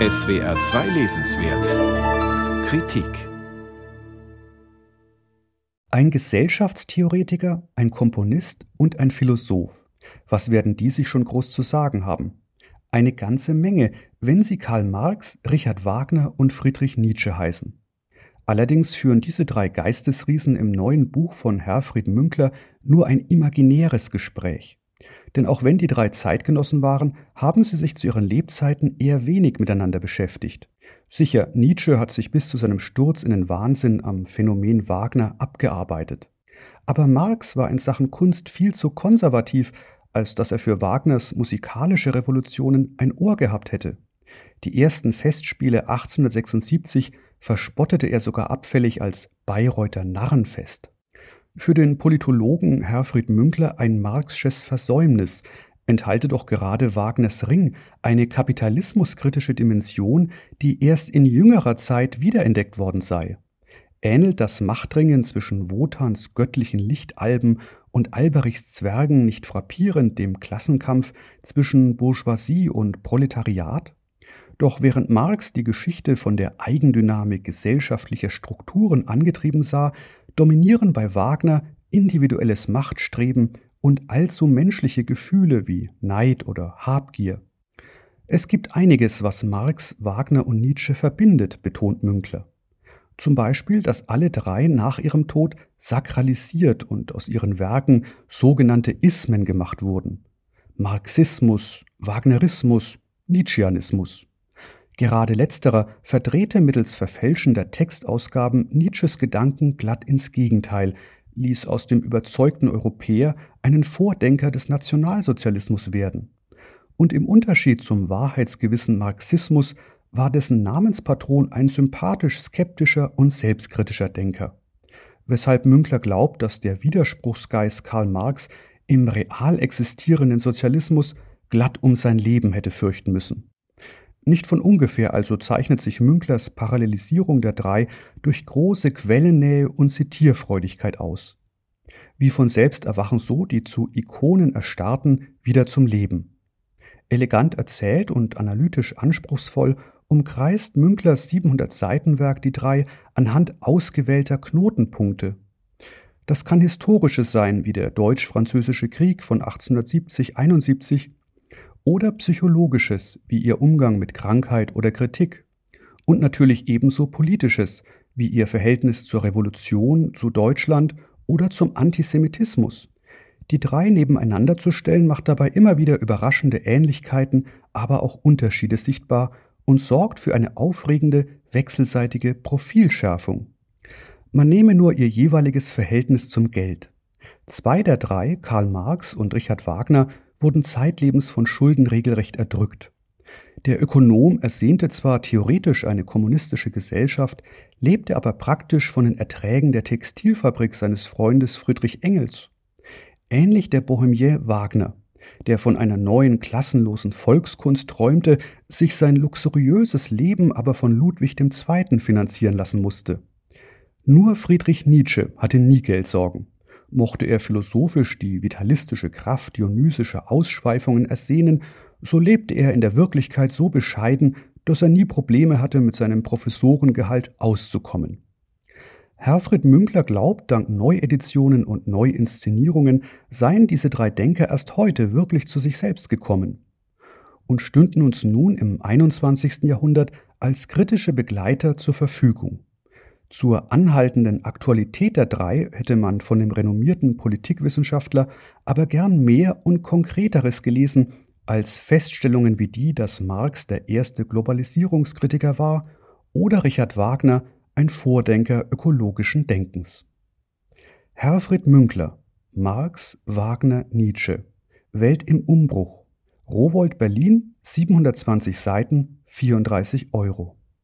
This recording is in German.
SWR 2 Lesenswert Kritik Ein Gesellschaftstheoretiker, ein Komponist und ein Philosoph. Was werden die sich schon groß zu sagen haben? Eine ganze Menge, wenn sie Karl Marx, Richard Wagner und Friedrich Nietzsche heißen. Allerdings führen diese drei Geistesriesen im neuen Buch von Herfried Münkler nur ein imaginäres Gespräch. Denn auch wenn die drei Zeitgenossen waren, haben sie sich zu ihren Lebzeiten eher wenig miteinander beschäftigt. Sicher, Nietzsche hat sich bis zu seinem Sturz in den Wahnsinn am Phänomen Wagner abgearbeitet. Aber Marx war in Sachen Kunst viel zu konservativ, als dass er für Wagners musikalische Revolutionen ein Ohr gehabt hätte. Die ersten Festspiele 1876 verspottete er sogar abfällig als Bayreuther Narrenfest. Für den Politologen Herfried Münkler ein Marxsches Versäumnis, enthalte doch gerade Wagners Ring eine kapitalismuskritische Dimension, die erst in jüngerer Zeit wiederentdeckt worden sei. Ähnelt das Machtringen zwischen Wotans göttlichen Lichtalben und Alberichs Zwergen nicht frappierend dem Klassenkampf zwischen Bourgeoisie und Proletariat? Doch während Marx die Geschichte von der Eigendynamik gesellschaftlicher Strukturen angetrieben sah, dominieren bei Wagner individuelles Machtstreben und allzu menschliche Gefühle wie Neid oder Habgier. Es gibt einiges, was Marx, Wagner und Nietzsche verbindet, betont Münkler. Zum Beispiel, dass alle drei nach ihrem Tod sakralisiert und aus ihren Werken sogenannte Ismen gemacht wurden. Marxismus, Wagnerismus, Nietzscheanismus. Gerade letzterer verdrehte mittels verfälschender Textausgaben Nietzsches Gedanken glatt ins Gegenteil, ließ aus dem überzeugten Europäer einen Vordenker des Nationalsozialismus werden. Und im Unterschied zum wahrheitsgewissen Marxismus war dessen Namenspatron ein sympathisch skeptischer und selbstkritischer Denker. Weshalb Münkler glaubt, dass der Widerspruchsgeist Karl Marx im real existierenden Sozialismus glatt um sein Leben hätte fürchten müssen. Nicht von ungefähr also zeichnet sich Münklers Parallelisierung der drei durch große Quellennähe und Zitierfreudigkeit aus. Wie von selbst erwachen so die zu Ikonen erstarrten wieder zum Leben. Elegant erzählt und analytisch anspruchsvoll umkreist Münklers 700 Seitenwerk die drei anhand ausgewählter Knotenpunkte. Das kann historisches sein, wie der Deutsch-Französische Krieg von 1870-71 oder psychologisches, wie ihr Umgang mit Krankheit oder Kritik, und natürlich ebenso politisches, wie ihr Verhältnis zur Revolution, zu Deutschland oder zum Antisemitismus. Die drei nebeneinander zu stellen, macht dabei immer wieder überraschende Ähnlichkeiten, aber auch Unterschiede sichtbar und sorgt für eine aufregende, wechselseitige Profilschärfung. Man nehme nur ihr jeweiliges Verhältnis zum Geld. Zwei der drei, Karl Marx und Richard Wagner, wurden zeitlebens von Schulden regelrecht erdrückt. Der Ökonom ersehnte zwar theoretisch eine kommunistische Gesellschaft, lebte aber praktisch von den Erträgen der Textilfabrik seines Freundes Friedrich Engels. Ähnlich der Bohemier Wagner, der von einer neuen klassenlosen Volkskunst träumte, sich sein luxuriöses Leben aber von Ludwig II. finanzieren lassen musste. Nur Friedrich Nietzsche hatte nie Geldsorgen. Mochte er philosophisch die vitalistische Kraft dionysischer Ausschweifungen ersehnen, so lebte er in der Wirklichkeit so bescheiden, dass er nie Probleme hatte, mit seinem Professorengehalt auszukommen. Herfried Münkler glaubt, dank Neueditionen und Neuinszenierungen seien diese drei Denker erst heute wirklich zu sich selbst gekommen und stünden uns nun im 21. Jahrhundert als kritische Begleiter zur Verfügung. Zur anhaltenden Aktualität der drei hätte man von dem renommierten Politikwissenschaftler aber gern mehr und Konkreteres gelesen als Feststellungen wie die, dass Marx der erste Globalisierungskritiker war oder Richard Wagner ein Vordenker ökologischen Denkens. Herfried Münkler, Marx, Wagner, Nietzsche, Welt im Umbruch, Rowold Berlin, 720 Seiten, 34 Euro.